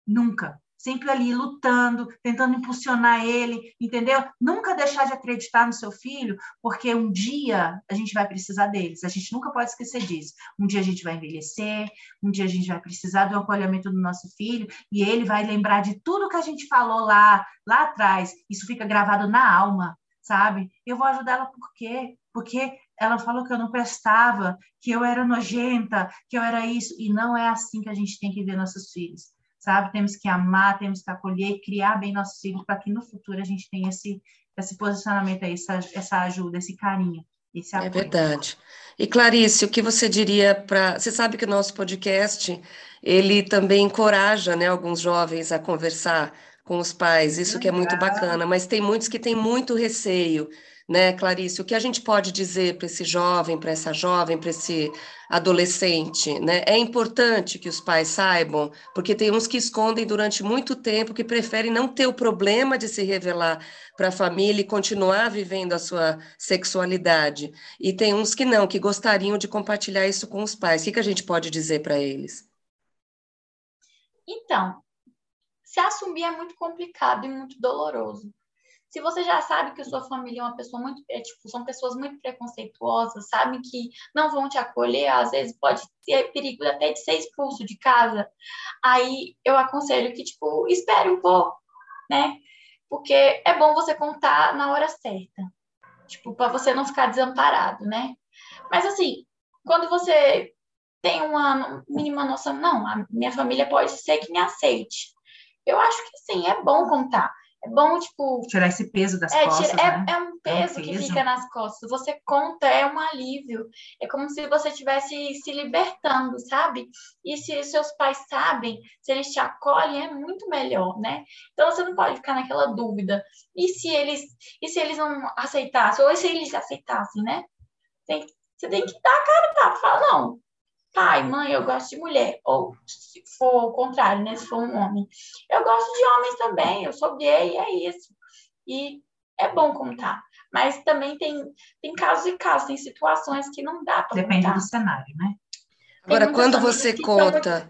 nunca sempre ali lutando, tentando impulsionar ele, entendeu? Nunca deixar de acreditar no seu filho, porque um dia a gente vai precisar deles. A gente nunca pode esquecer disso. Um dia a gente vai envelhecer, um dia a gente vai precisar do acolhimento do nosso filho e ele vai lembrar de tudo que a gente falou lá, lá atrás. Isso fica gravado na alma, sabe? Eu vou ajudar ela por quê? Porque ela falou que eu não prestava, que eu era nojenta, que eu era isso, e não é assim que a gente tem que ver nossos filhos sabe? Temos que amar, temos que acolher, criar bem nossos filhos para que no futuro a gente tenha esse, esse posicionamento aí, essa, essa ajuda, esse carinho. Esse é verdade. E Clarice, o que você diria para. Você sabe que o nosso podcast ele também encoraja né, alguns jovens a conversar com os pais, isso que é muito bacana, mas tem muitos que têm muito receio né, Clarice? O que a gente pode dizer para esse jovem, para essa jovem, para esse adolescente, né? É importante que os pais saibam, porque tem uns que escondem durante muito tempo, que preferem não ter o problema de se revelar para a família e continuar vivendo a sua sexualidade. E tem uns que não, que gostariam de compartilhar isso com os pais. O que, que a gente pode dizer para eles? Então, se assumir é muito complicado e muito doloroso. Se você já sabe que sua família é uma pessoa muito, é, tipo, são pessoas muito preconceituosas, sabem que não vão te acolher, às vezes pode ter perigo até de ser expulso de casa, aí eu aconselho que, tipo, espere um pouco, né? Porque é bom você contar na hora certa, tipo, para você não ficar desamparado, né? Mas assim, quando você tem uma mínima noção, não, a minha família pode ser que me aceite. Eu acho que sim, é bom contar. É bom, tipo. Tirar esse peso das é, costas. É, né? é, um peso, é um peso que fica nas costas. Você conta, é um alívio. É como se você estivesse se libertando, sabe? E se seus pais sabem, se eles te acolhem, é muito melhor, né? Então você não pode ficar naquela dúvida. E se eles, e se eles não aceitassem? Ou se eles aceitassem, né? Tem, você tem que dar a cara, tá? Fala, não, pai, mãe, eu gosto de mulher. Ou se for o contrário, né? Se for um homem. Eu gosto de homens também, eu sou gay, é isso. E é bom contar. Mas também tem, tem casos e casos, tem situações que não dá para Depende contar. do cenário, né? Agora, quando você conta,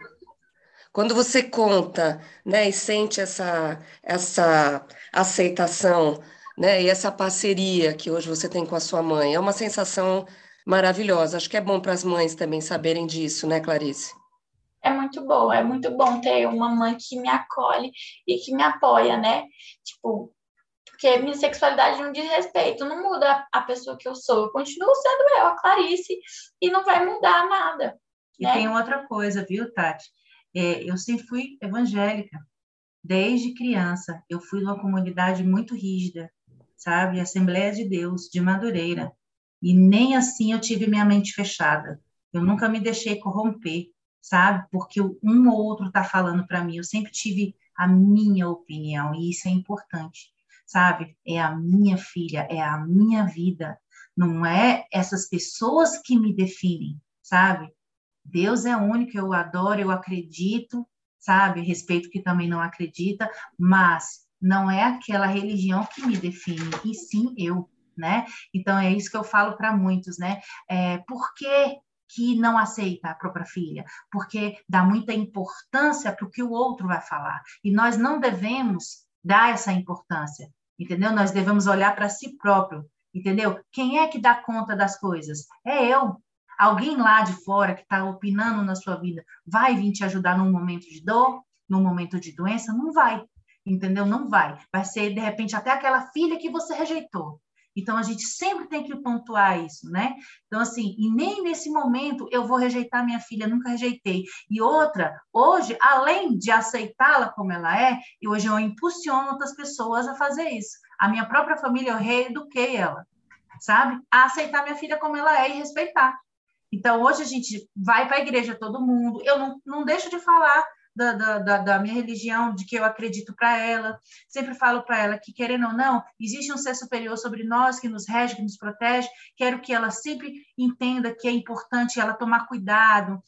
quando você conta, né, e sente essa, essa aceitação, né, e essa parceria que hoje você tem com a sua mãe, é uma sensação maravilhosa. Acho que é bom para as mães também saberem disso, né, Clarice? É muito bom, é muito bom ter uma mãe que me acolhe e que me apoia, né? Tipo, porque minha sexualidade não diz respeito, não muda a pessoa que eu sou. Eu continuo sendo eu, a Clarice, e não vai mudar nada. E né? tem outra coisa, viu, Tati? É, eu sempre fui evangélica, desde criança. Eu fui numa comunidade muito rígida, sabe? Assembleia de Deus, de Madureira. E nem assim eu tive minha mente fechada. Eu nunca me deixei corromper, sabe? Porque um ou outro está falando para mim. Eu sempre tive a minha opinião e isso é importante, sabe? É a minha filha, é a minha vida. Não é essas pessoas que me definem, sabe? Deus é único, eu adoro, eu acredito, sabe? Respeito que também não acredita, mas não é aquela religião que me define, e sim eu né? Então é isso que eu falo para muitos, né? É, por que, que não aceita a própria filha? Porque dá muita importância para o que o outro vai falar. E nós não devemos dar essa importância, entendeu? Nós devemos olhar para si próprio, entendeu? Quem é que dá conta das coisas? É eu. Alguém lá de fora que está opinando na sua vida vai vir te ajudar num momento de dor, num momento de doença? Não vai, entendeu? Não vai. Vai ser, de repente, até aquela filha que você rejeitou Então, a gente sempre tem que pontuar isso, né? Então, assim, e nem nesse momento eu vou rejeitar minha filha, nunca rejeitei. E outra, hoje, além de aceitá-la como ela é, e hoje eu impulsiono outras pessoas a fazer isso. A minha própria família, eu reeduquei ela, sabe? A aceitar minha filha como ela é e respeitar. Então, hoje a gente vai para a igreja, todo mundo. Eu não, não deixo de falar da, da, da, minha religião, de que eu acredito para ela. Sempre falo para ela que, querendo ou não, existe um ser superior sobre nós que nos rege, que nos protege. Quero que ela sempre entenda que é importante ela tomar cuidado,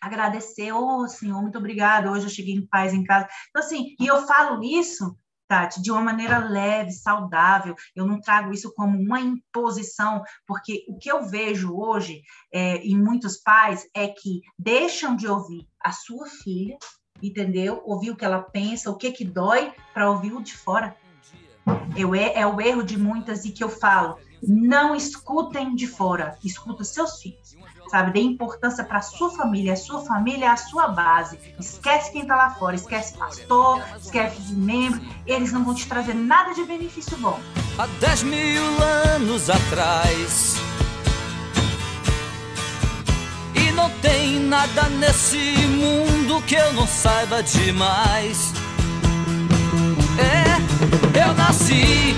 agradecer, oh, Senhor, muito obrigada, hoje eu cheguei em paz em casa. Então, assim, e eu falo isso, Tati, de uma maneira leve, saudável, eu não trago isso como uma imposição, porque o que eu vejo hoje é, em muitos pais é que deixam de ouvir a sua filha entendeu? Ouvir o que ela pensa, o que que dói, para ouvir o de fora. Eu, é, é o erro de muitas e que eu falo, não escutem de fora, escuta seus filhos, sabe? Dê importância para sua família, a sua família é a sua base. Esquece quem está lá fora, esquece pastor, esquece membro, eles não vão te trazer nada de benefício bom. Há 10 mil anos atrás não tem nada nesse mundo que eu não saiba demais. É, eu nasci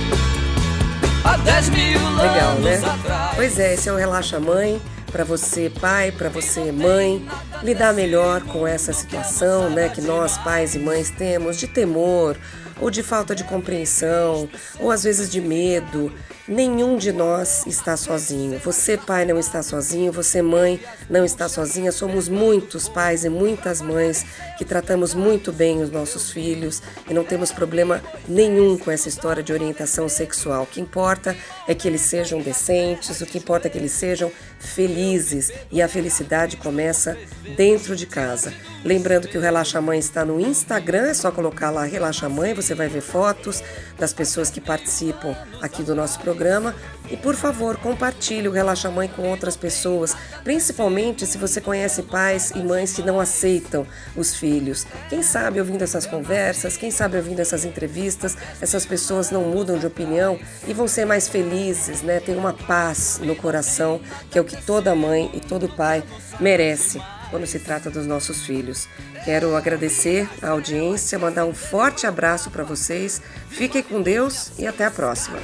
há 10 mil Legal, anos né? atrás. Pois é, esse é o Relaxa Mãe. Para você, pai, para você, mãe, lidar melhor com essa situação, né, que nós, pais e mães, temos de temor, ou de falta de compreensão, ou às vezes de medo, Nenhum de nós está sozinho. Você, pai, não está sozinho. Você, mãe, não está sozinha. Somos muitos pais e muitas mães que tratamos muito bem os nossos filhos e não temos problema nenhum com essa história de orientação sexual. O que importa é que eles sejam decentes, o que importa é que eles sejam felizes e a felicidade começa dentro de casa. Lembrando que o Relaxa Mãe está no Instagram, é só colocar lá Relaxa Mãe, você vai ver fotos das pessoas que participam aqui do nosso programa. E por favor, compartilhe o Relaxa Mãe com outras pessoas, principalmente se você conhece pais e mães que não aceitam os filhos. Quem sabe ouvindo essas conversas, quem sabe ouvindo essas entrevistas, essas pessoas não mudam de opinião e vão ser mais felizes, né? Tem uma paz no coração, que é o que toda mãe e todo pai merece quando se trata dos nossos filhos. Quero agradecer a audiência, mandar um forte abraço para vocês. Fiquem com Deus e até a próxima.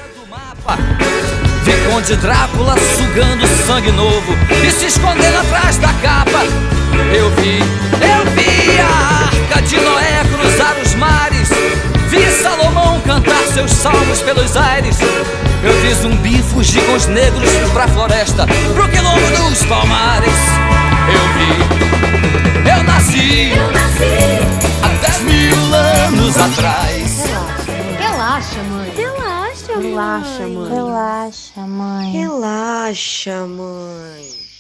Drácula sugando sangue novo e se escondendo atrás da capa. Eu vi, eu vi a arca de Noé cruzar os mares. Vi Salomão cantar seus salmos pelos aires. Eu vi zumbi fugir com os negros pra floresta, pro quilombo dos palmares. Eu vi, eu nasci, eu nasci há 10 mil anos atrás. Relaxa, mãe. Relaxa, mãe. Relaxa, mãe. Relaxa, mãe. Relaxa, mãe.